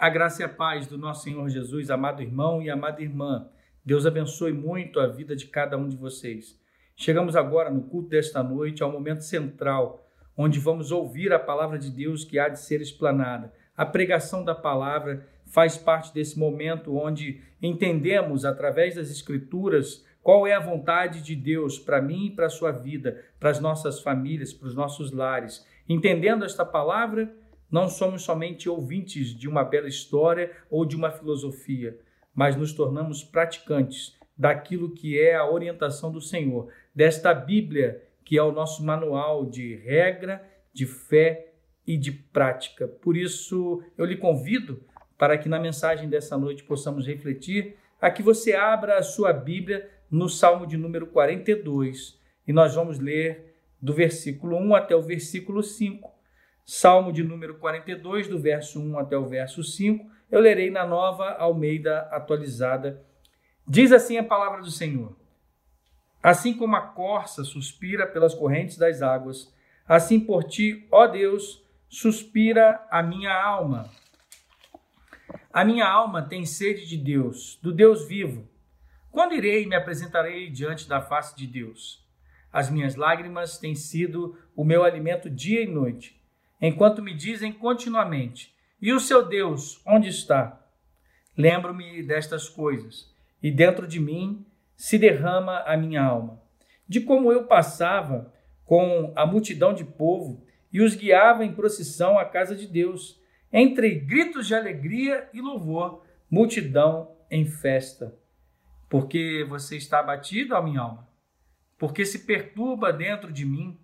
A graça e a paz do nosso Senhor Jesus, amado irmão e amada irmã. Deus abençoe muito a vida de cada um de vocês. Chegamos agora no culto desta noite ao momento central, onde vamos ouvir a palavra de Deus que há de ser explanada. A pregação da palavra faz parte desse momento onde entendemos através das escrituras qual é a vontade de Deus para mim e para a sua vida, para as nossas famílias, para os nossos lares. Entendendo esta palavra, não somos somente ouvintes de uma bela história ou de uma filosofia, mas nos tornamos praticantes daquilo que é a orientação do Senhor, desta Bíblia que é o nosso manual de regra, de fé e de prática. Por isso, eu lhe convido para que na mensagem dessa noite possamos refletir, a que você abra a sua Bíblia no Salmo de número 42 e nós vamos ler do versículo 1 até o versículo 5 Salmo de número 42, do verso 1 até o verso 5. Eu lerei na nova Almeida atualizada. Diz assim a palavra do Senhor: Assim como a corça suspira pelas correntes das águas, assim por ti, ó Deus, suspira a minha alma. A minha alma tem sede de Deus, do Deus vivo. Quando irei e me apresentarei diante da face de Deus? As minhas lágrimas têm sido o meu alimento dia e noite enquanto me dizem continuamente: E o seu Deus, onde está? Lembro-me destas coisas, e dentro de mim se derrama a minha alma, de como eu passava com a multidão de povo e os guiava em procissão à casa de Deus, entre gritos de alegria e louvor, multidão em festa. Porque você está abatido, ó minha alma? Porque se perturba dentro de mim?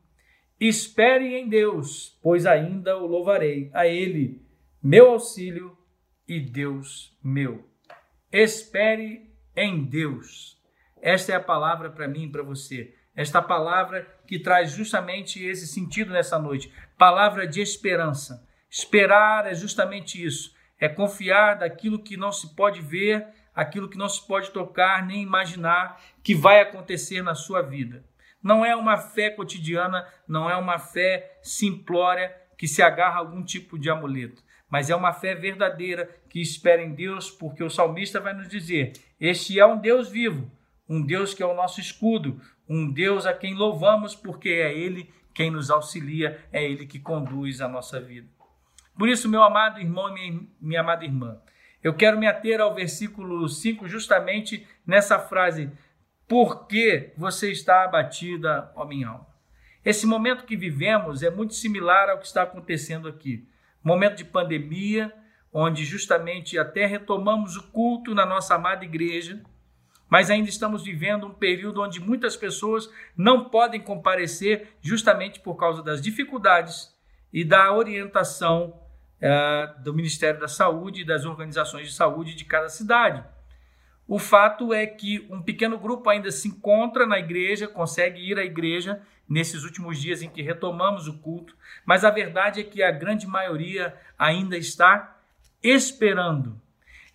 Espere em Deus, pois ainda o louvarei, a Ele, meu auxílio e Deus meu. Espere em Deus. Esta é a palavra para mim e para você. Esta palavra que traz justamente esse sentido nessa noite. Palavra de esperança. Esperar é justamente isso. É confiar daquilo que não se pode ver, aquilo que não se pode tocar, nem imaginar que vai acontecer na sua vida. Não é uma fé cotidiana, não é uma fé simplória que se agarra a algum tipo de amuleto, mas é uma fé verdadeira que espera em Deus, porque o salmista vai nos dizer: Este é um Deus vivo, um Deus que é o nosso escudo, um Deus a quem louvamos, porque é Ele quem nos auxilia, é Ele que conduz a nossa vida. Por isso, meu amado irmão e minha, minha amada irmã, eu quero me ater ao versículo 5, justamente nessa frase: por que você está abatida, ó minha alma? Esse momento que vivemos é muito similar ao que está acontecendo aqui. Momento de pandemia, onde justamente até retomamos o culto na nossa amada igreja, mas ainda estamos vivendo um período onde muitas pessoas não podem comparecer justamente por causa das dificuldades e da orientação eh, do Ministério da Saúde e das organizações de saúde de cada cidade. O fato é que um pequeno grupo ainda se encontra na igreja, consegue ir à igreja nesses últimos dias em que retomamos o culto, mas a verdade é que a grande maioria ainda está esperando.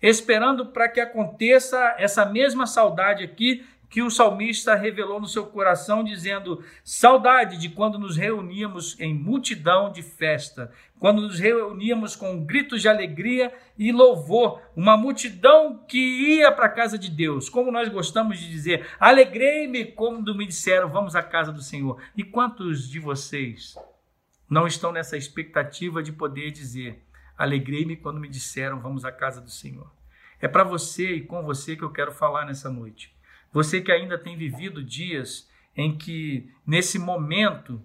Esperando para que aconteça essa mesma saudade aqui que o salmista revelou no seu coração, dizendo: saudade de quando nos reuníamos em multidão de festa, quando nos reuníamos com gritos de alegria e louvor, uma multidão que ia para a casa de Deus. Como nós gostamos de dizer, alegrei-me quando me disseram, vamos à casa do Senhor. E quantos de vocês não estão nessa expectativa de poder dizer, alegrei-me quando me disseram, vamos à casa do Senhor? É para você e com você que eu quero falar nessa noite. Você que ainda tem vivido dias em que, nesse momento,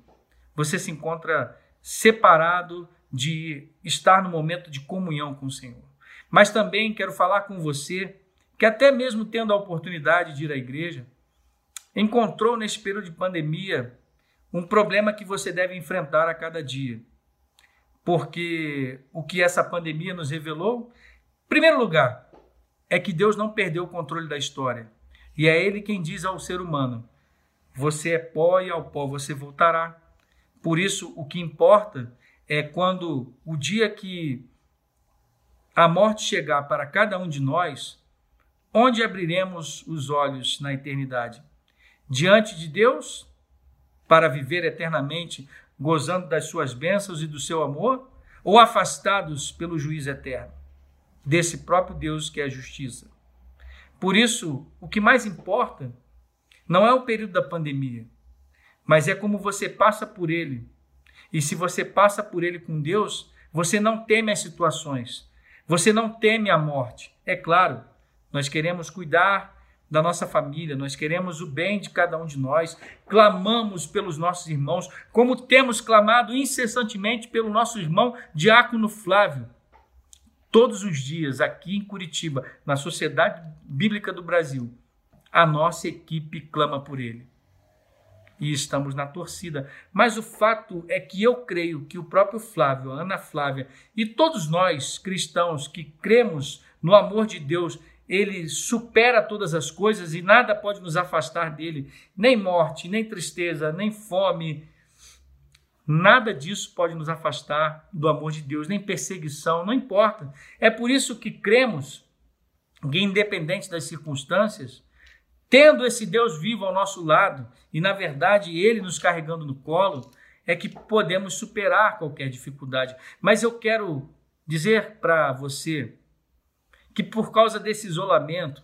você se encontra separado de estar no momento de comunhão com o Senhor. Mas também quero falar com você que, até mesmo tendo a oportunidade de ir à igreja, encontrou nesse período de pandemia um problema que você deve enfrentar a cada dia. Porque o que essa pandemia nos revelou, em primeiro lugar, é que Deus não perdeu o controle da história. E é ele quem diz ao ser humano: Você é pó e ao pó você voltará. Por isso, o que importa é quando o dia que a morte chegar para cada um de nós, onde abriremos os olhos na eternidade? Diante de Deus, para viver eternamente, gozando das suas bênçãos e do seu amor, ou afastados pelo juízo eterno? desse próprio Deus que é a justiça. Por isso, o que mais importa não é o período da pandemia, mas é como você passa por ele. E se você passa por ele com Deus, você não teme as situações, você não teme a morte. É claro, nós queremos cuidar da nossa família, nós queremos o bem de cada um de nós, clamamos pelos nossos irmãos, como temos clamado incessantemente pelo nosso irmão Diácono Flávio. Todos os dias, aqui em Curitiba, na Sociedade Bíblica do Brasil, a nossa equipe clama por ele. E estamos na torcida. Mas o fato é que eu creio que o próprio Flávio, a Ana Flávia e todos nós cristãos que cremos no amor de Deus, ele supera todas as coisas e nada pode nos afastar dele, nem morte, nem tristeza, nem fome. Nada disso pode nos afastar do amor de Deus, nem perseguição, não importa. É por isso que cremos que, independente das circunstâncias, tendo esse Deus vivo ao nosso lado e, na verdade, ele nos carregando no colo, é que podemos superar qualquer dificuldade. Mas eu quero dizer para você que por causa desse isolamento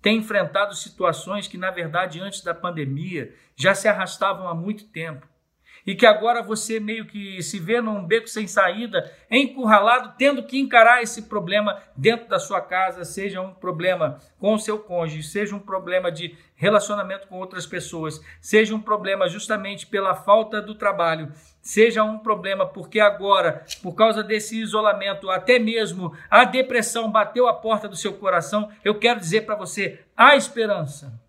tem enfrentado situações que, na verdade, antes da pandemia já se arrastavam há muito tempo e que agora você meio que se vê num beco sem saída, encurralado, tendo que encarar esse problema dentro da sua casa, seja um problema com o seu cônjuge, seja um problema de relacionamento com outras pessoas, seja um problema justamente pela falta do trabalho, seja um problema porque agora, por causa desse isolamento, até mesmo a depressão bateu a porta do seu coração, eu quero dizer para você: há esperança.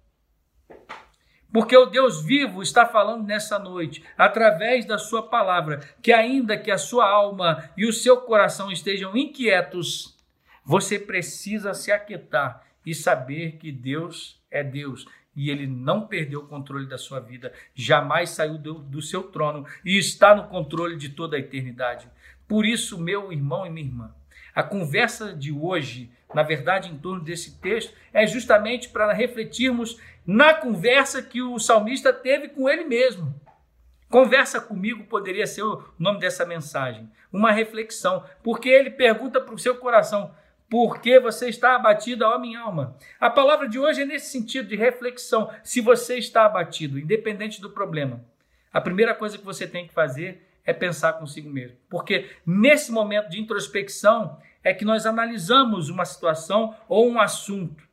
Porque o Deus vivo está falando nessa noite, através da Sua palavra, que ainda que a sua alma e o seu coração estejam inquietos, você precisa se aquietar e saber que Deus é Deus e ele não perdeu o controle da sua vida, jamais saiu do, do, seu trono e está no controle de toda a eternidade. Por isso, meu irmão e minha irmã, a conversa de hoje, na verdade, em torno desse texto, é justamente para refletirmos na conversa que o salmista teve com ele mesmo. Conversa comigo poderia ser o nome dessa mensagem, uma reflexão, porque ele pergunta para o seu coração: por que você está abatido, ó minha alma? A palavra de hoje é nesse sentido de reflexão. Se você está abatido, independente do problema, a primeira coisa que você tem que fazer é pensar consigo mesmo. Porque nesse momento de introspecção é que nós analisamos uma situação ou um assunto.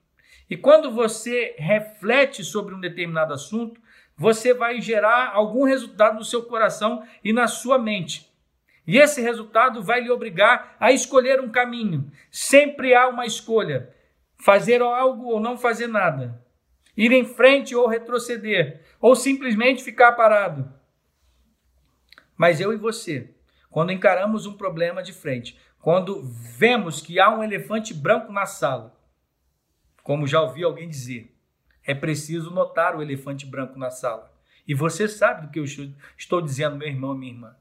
E quando você reflete sobre um determinado assunto, você vai gerar algum resultado no seu coração e na sua mente. E esse resultado vai lhe obrigar a escolher um caminho. Sempre há uma escolha: fazer algo ou não fazer nada. Ir em frente ou retroceder, ou simplesmente ficar parado. Mas eu e você, quando encaramos um problema de frente, quando vemos que há um elefante branco na sala, como já ouvi alguém dizer, é preciso notar o elefante branco na sala. E você sabe do que eu estou dizendo, meu irmão e minha irmã.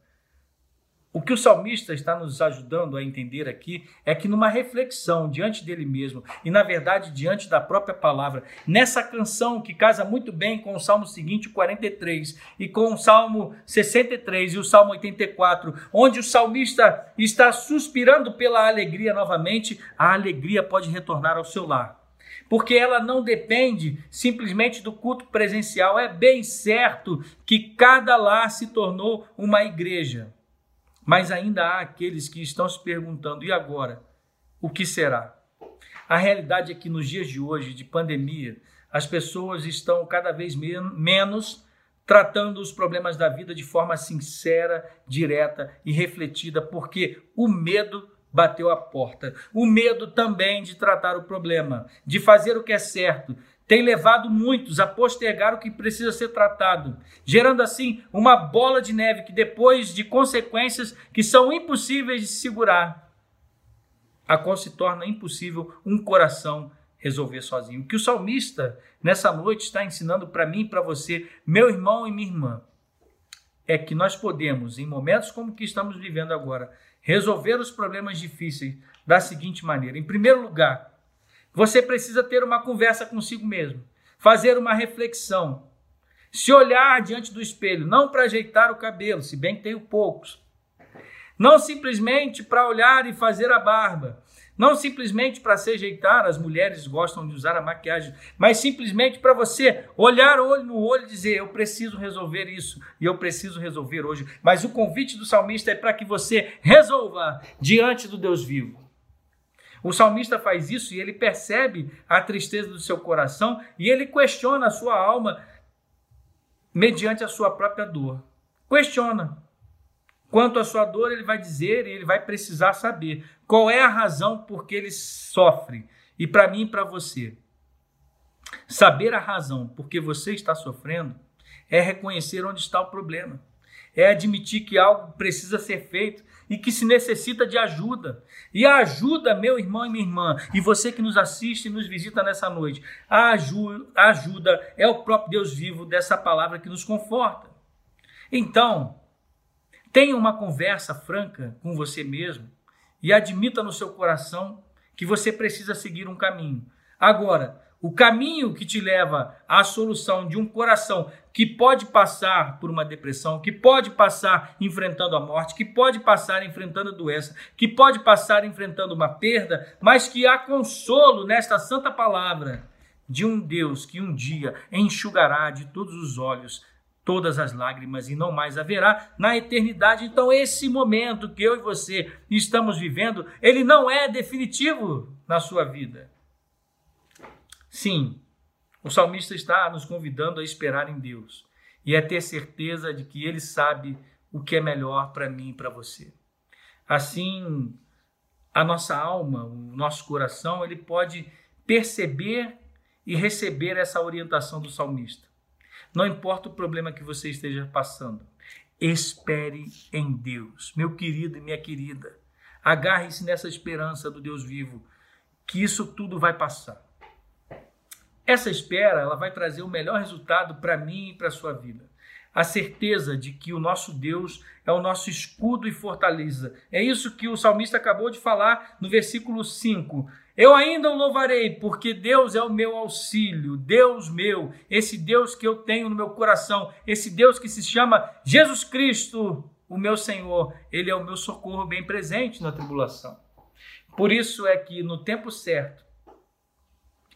O que o salmista está nos ajudando a entender aqui é que, numa reflexão diante dele mesmo, e na verdade diante da própria palavra, nessa canção que casa muito bem com o salmo seguinte, 43, e com o salmo 63 e o salmo 84, onde o salmista está suspirando pela alegria novamente, a alegria pode retornar ao seu lar porque ela não depende simplesmente do culto presencial. É bem certo que cada lar se tornou uma igreja, mas ainda há aqueles que estão se perguntando: e agora? O que será? A realidade é que nos dias de hoje, de pandemia, as pessoas estão cada vez menos tratando os problemas da vida de forma sincera, direta e refletida, porque o medo bateu a porta. O medo também de tratar o problema, de fazer o que é certo, tem levado muitos a postergar o que precisa ser tratado, gerando assim uma bola de neve que depois de consequências que são impossíveis de segurar, a qual se torna impossível um coração resolver sozinho. O que o salmista nessa noite está ensinando para mim e para você, meu irmão e minha irmã, é que nós podemos, em momentos como que estamos vivendo agora, resolver os problemas difíceis da seguinte maneira: em primeiro lugar, você precisa ter uma conversa consigo mesmo, fazer uma reflexão, se olhar diante do espelho, não para ajeitar o cabelo, se bem que tenho poucos, não simplesmente para olhar e fazer a barba, não simplesmente para se ajeitar, as mulheres gostam de usar a maquiagem, mas simplesmente para você olhar olho no olho e dizer: Eu preciso resolver isso e eu preciso resolver hoje. Mas o convite do salmista é para que você resolva diante do Deus vivo. O salmista faz isso e ele percebe a tristeza do seu coração e ele questiona a sua alma mediante a sua própria dor. Questiona. Quanto à sua dor, ele vai dizer e ele vai precisar saber qual é a razão por que ele sofre. E para mim e para você, saber a razão por que você está sofrendo é reconhecer onde está o problema. É admitir que algo precisa ser feito e que se necessita de ajuda. E a ajuda, meu irmão e minha irmã, e você que nos assiste e nos visita nessa noite, a ajuda, a ajuda é o próprio Deus vivo dessa palavra que nos conforta. Então, Tenha uma conversa franca com você mesmo e admita no seu coração que você precisa seguir um caminho. Agora, o caminho que te leva à solução de um coração que pode passar por uma depressão, que pode passar enfrentando a morte, que pode passar enfrentando a doença, que pode passar enfrentando uma perda, mas que há consolo nesta santa palavra de um Deus que um dia enxugará de todos os olhos todas as lágrimas e não mais haverá na eternidade. Então, esse momento que eu e você estamos vivendo, ele não é definitivo na sua vida. Sim, o salmista está nos convidando a esperar em Deus e a ter certeza de que ele sabe o que é melhor para mim e para você. Assim, a nossa alma, o nosso coração, ele pode perceber e receber essa orientação do salmista. Não importa o problema que você esteja passando, espere em Deus. Meu querido e minha querida, agarre-se nessa esperança do Deus vivo, que isso tudo vai passar. Essa espera, ela vai trazer o melhor resultado para mim e para a sua vida. A certeza de que o nosso Deus é o nosso escudo e fortaleza. É isso que o salmista acabou de falar no versículo 5. Eu ainda o louvarei, porque Deus é o meu auxílio, Deus meu, esse Deus que eu tenho no meu coração, esse Deus que se chama Jesus Cristo, o meu Senhor, ele é o meu socorro bem presente na tribulação. Por isso é que no tempo certo,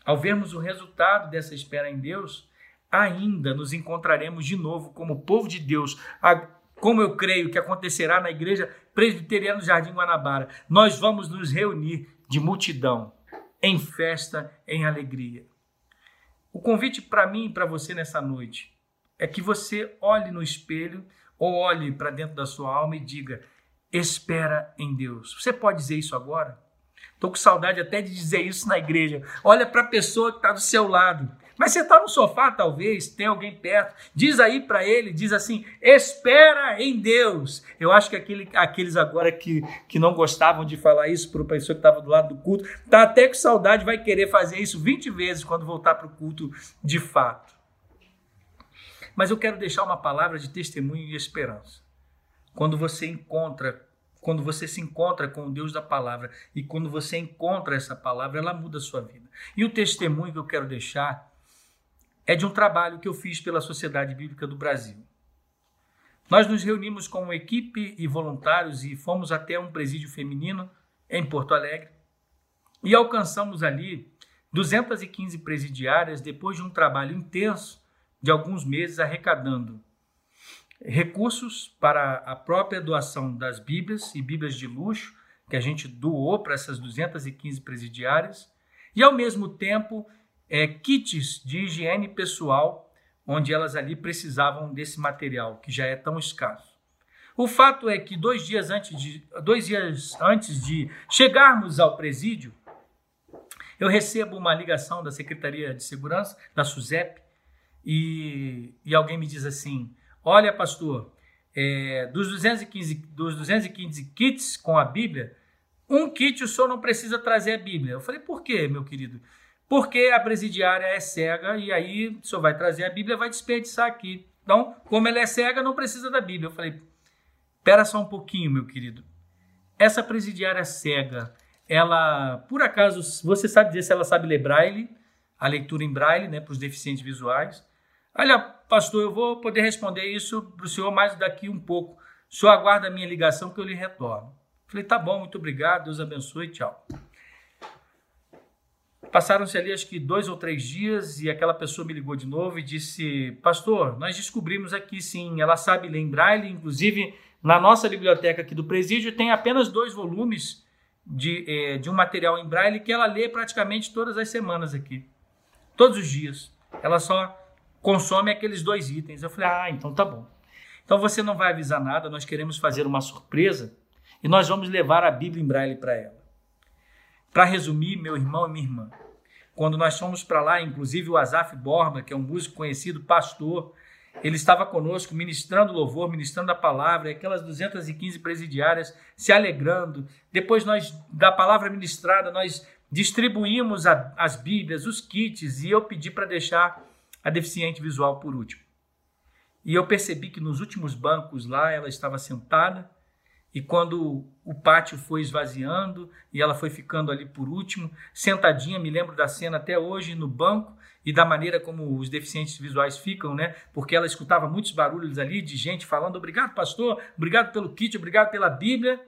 ao vermos o resultado dessa espera em Deus, ainda nos encontraremos de novo como povo de Deus, como eu creio que acontecerá na igreja presbiteriana do Jardim Guanabara. Nós vamos nos reunir de multidão, em festa, em alegria. O convite para mim e para você nessa noite é que você olhe no espelho ou olhe para dentro da sua alma e diga: espera em Deus. Você pode dizer isso agora? Estou com saudade até de dizer isso na igreja. Olha para a pessoa que está do seu lado mas você está no sofá, talvez, tem alguém perto, diz aí para ele, diz assim: espera em Deus. Eu acho que aquele, aqueles agora que, que não gostavam de falar isso para o pessoa que estava do lado do culto, tá até com saudade, vai querer fazer isso 20 vezes quando voltar para o culto de fato. Mas eu quero deixar uma palavra de testemunho e esperança. Quando você encontra quando você se encontra com o Deus da palavra e quando você encontra essa palavra, ela muda a sua vida. E o testemunho que eu quero deixar é de um trabalho que eu fiz pela Sociedade Bíblica do Brasil. Nós nos reunimos com uma equipe e voluntários e fomos até um presídio feminino em Porto Alegre e alcançamos ali 215 presidiárias depois de um trabalho intenso de alguns meses arrecadando recursos para a própria doação das Bíblias e Bíblias de luxo que a gente doou para essas 215 presidiárias e ao mesmo tempo é, kits de higiene pessoal, onde elas ali precisavam desse material, que já é tão escasso. O fato é que dois dias antes de, dois dias antes de chegarmos ao presídio, eu recebo uma ligação da Secretaria de Segurança, da SUSEP, e, e alguém me diz assim: Olha, pastor, é, dos, 215, dos 215 kits com a Bíblia, um kit o senhor não precisa trazer a Bíblia. Eu falei: Por quê, meu querido? porque a presidiária é cega e aí o senhor vai trazer a Bíblia vai desperdiçar aqui. Então, como ela é cega, não precisa da Bíblia. Eu falei, espera só um pouquinho, meu querido. Essa presidiária cega, ela, por acaso, você sabe dizer se ela sabe ler braille, a leitura em braille, né, para os deficientes visuais? Olha, pastor, eu vou poder responder isso para o senhor mais daqui um pouco. O senhor aguarda a minha ligação que eu lhe retorno. falei, tá bom, muito obrigado, Deus abençoe, tchau. Passaram-se ali acho que dois ou três dias e aquela pessoa me ligou de novo e disse: Pastor, nós descobrimos aqui sim, ela sabe ler em braille, inclusive na nossa biblioteca aqui do presídio tem apenas dois volumes de, eh, de um material em braille que ela lê praticamente todas as semanas aqui, todos os dias. Ela só consome aqueles dois itens. Eu falei: Ah, então tá bom. Então você não vai avisar nada, nós queremos fazer uma surpresa e nós vamos levar a Bíblia em braille para ela. Para resumir, meu irmão e minha irmã, quando nós fomos para lá, inclusive o Azaf Borba, que é um músico conhecido, pastor, ele estava conosco ministrando louvor, ministrando a palavra, aquelas 215 presidiárias se alegrando. Depois nós da palavra ministrada, nós distribuímos a, as Bíblias, os kits, e eu pedi para deixar a deficiente visual por último. E eu percebi que nos últimos bancos lá ela estava sentada, e quando o pátio foi esvaziando e ela foi ficando ali por último, sentadinha, me lembro da cena até hoje no banco e da maneira como os deficientes visuais ficam, né? Porque ela escutava muitos barulhos ali de gente falando: "Obrigado, pastor, obrigado pelo kit, obrigado pela Bíblia".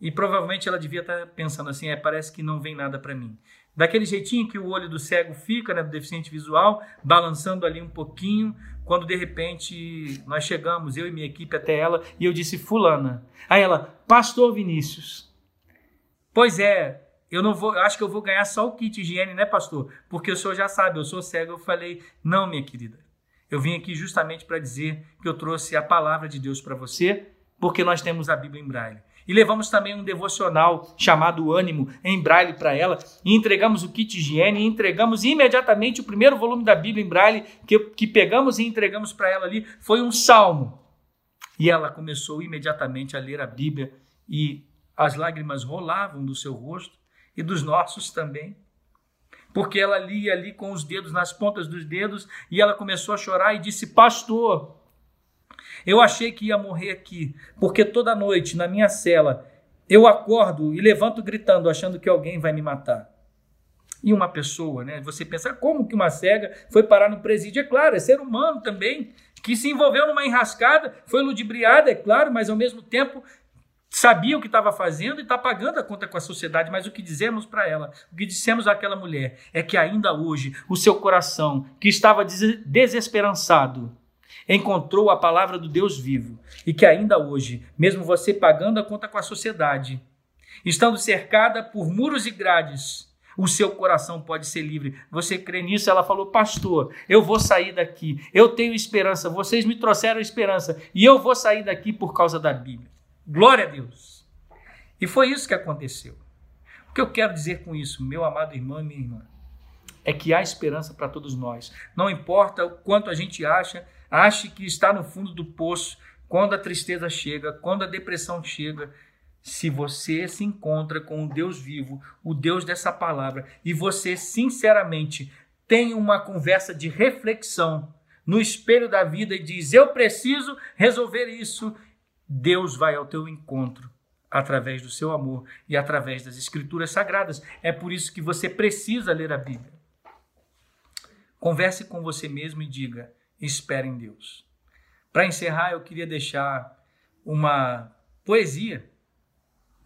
E provavelmente ela devia estar pensando assim: "É, parece que não vem nada para mim". Daquele jeitinho que o olho do cego fica, né, do deficiente visual, balançando ali um pouquinho, quando de repente nós chegamos, eu e minha equipe até ela, e eu disse, fulana. Aí ela, pastor Vinícius. Pois é, eu não vou, acho que eu vou ganhar só o kit higiene, né, pastor? Porque o senhor já sabe, eu sou cego. Eu falei, não, minha querida. Eu vim aqui justamente para dizer que eu trouxe a palavra de Deus para você, porque nós temos a Bíblia em braille. E levamos também um devocional chamado Ânimo em braille para ela. E entregamos o kit higiene. E entregamos imediatamente o primeiro volume da Bíblia em braille que, que pegamos e entregamos para ela ali. Foi um salmo. E ela começou imediatamente a ler a Bíblia. E as lágrimas rolavam do seu rosto e dos nossos também. Porque ela lia ali com os dedos nas pontas dos dedos e ela começou a chorar e disse: Pastor, eu achei que ia morrer aqui, porque toda noite na minha cela eu acordo e levanto gritando, achando que alguém vai me matar. E uma pessoa, né? Você pensa, como que uma cega foi parar no presídio? É claro, é ser humano também, que se envolveu numa enrascada, foi ludibriada, é claro, mas ao mesmo tempo sabia o que estava fazendo e está pagando a conta com a sociedade. Mas o que dizemos para ela, o que dissemos àquela mulher, é que ainda hoje o seu coração, que estava desesperançado, encontrou a palavra do Deus vivo e que ainda hoje, mesmo você pagando a conta com a sociedade, estando cercada por muros e grades, o seu coração pode ser livre. Você crê nisso? Ela falou, pastor, eu vou sair daqui. Eu tenho esperança. Vocês me trouxeram esperança e eu vou sair daqui por causa da Bíblia. Glória a Deus. E foi isso que aconteceu. O que eu quero dizer com isso, meu amado irmão e minha irmã, é que há esperança para todos nós. Não importa o quanto a gente acha Ache que está no fundo do poço quando a tristeza chega, quando a depressão chega. Se você se encontra com o Deus vivo, o Deus dessa palavra, e você sinceramente tem uma conversa de reflexão no espelho da vida e diz: Eu preciso resolver isso, Deus vai ao teu encontro através do seu amor e através das escrituras sagradas. É por isso que você precisa ler a Bíblia. Converse com você mesmo e diga: espera em Deus. Para encerrar, eu queria deixar uma poesia.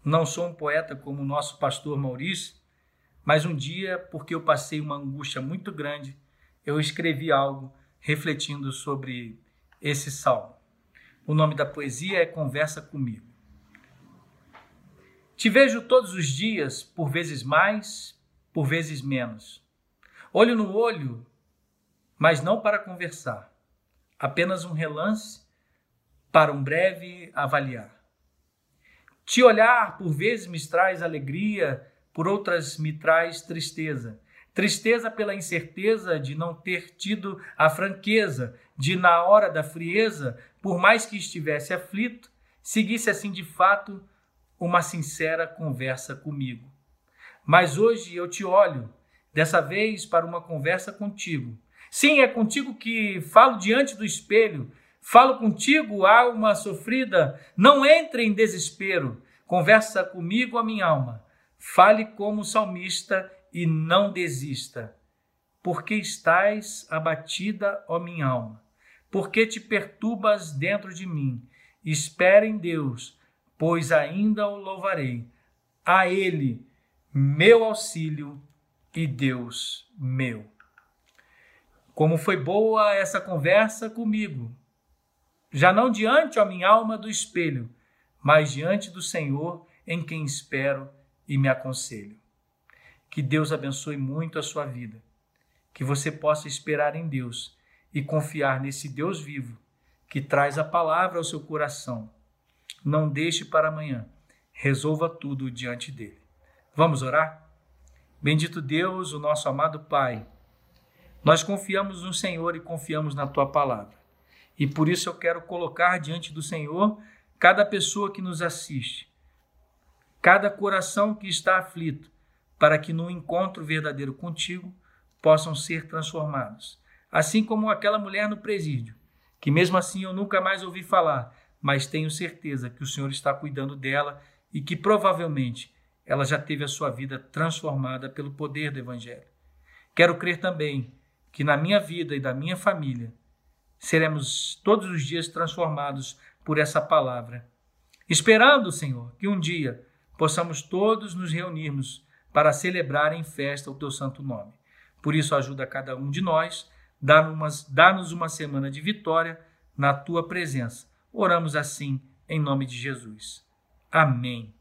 Não sou um poeta como o nosso pastor Maurício, mas um dia, porque eu passei uma angústia muito grande, eu escrevi algo refletindo sobre esse salmo. O nome da poesia é Conversa comigo. Te vejo todos os dias, por vezes mais, por vezes menos. Olho no olho, mas não para conversar, apenas um relance para um breve avaliar. Te olhar por vezes me traz alegria, por outras me traz tristeza. Tristeza pela incerteza de não ter tido a franqueza, de na hora da frieza, por mais que estivesse aflito, seguisse assim de fato uma sincera conversa comigo. Mas hoje eu te olho, dessa vez para uma conversa contigo, Sim, é contigo que falo diante do espelho. Falo contigo, alma sofrida. Não entre em desespero. Conversa comigo, a minha alma. Fale como salmista e não desista. Porque estás abatida, ó minha alma? Porque te perturbas dentro de mim? Espera em Deus, pois ainda o louvarei. A Ele, meu auxílio, e Deus meu. Como foi boa essa conversa comigo, já não diante, a minha alma, do espelho, mas diante do Senhor, em quem espero e me aconselho. Que Deus abençoe muito a sua vida, que você possa esperar em Deus e confiar nesse Deus vivo que traz a palavra ao seu coração. Não deixe para amanhã, resolva tudo diante dele. Vamos orar? Bendito Deus, o nosso amado Pai, nós confiamos no Senhor e confiamos na tua palavra. E por isso eu quero colocar diante do Senhor cada pessoa que nos assiste, cada coração que está aflito, para que no encontro verdadeiro contigo possam ser transformados. Assim como aquela mulher no presídio, que mesmo assim eu nunca mais ouvi falar, mas tenho certeza que o Senhor está cuidando dela e que provavelmente ela já teve a sua vida transformada pelo poder do Evangelho. Quero crer também que na minha vida e da minha família seremos todos os dias transformados por essa palavra. Esperando, Senhor, que um dia possamos todos nos reunirmos para celebrar em festa o teu santo nome. Por isso, ajuda cada um de nós, dá-nos uma semana de vitória na tua presença. Oramos assim em nome de Jesus. Amém.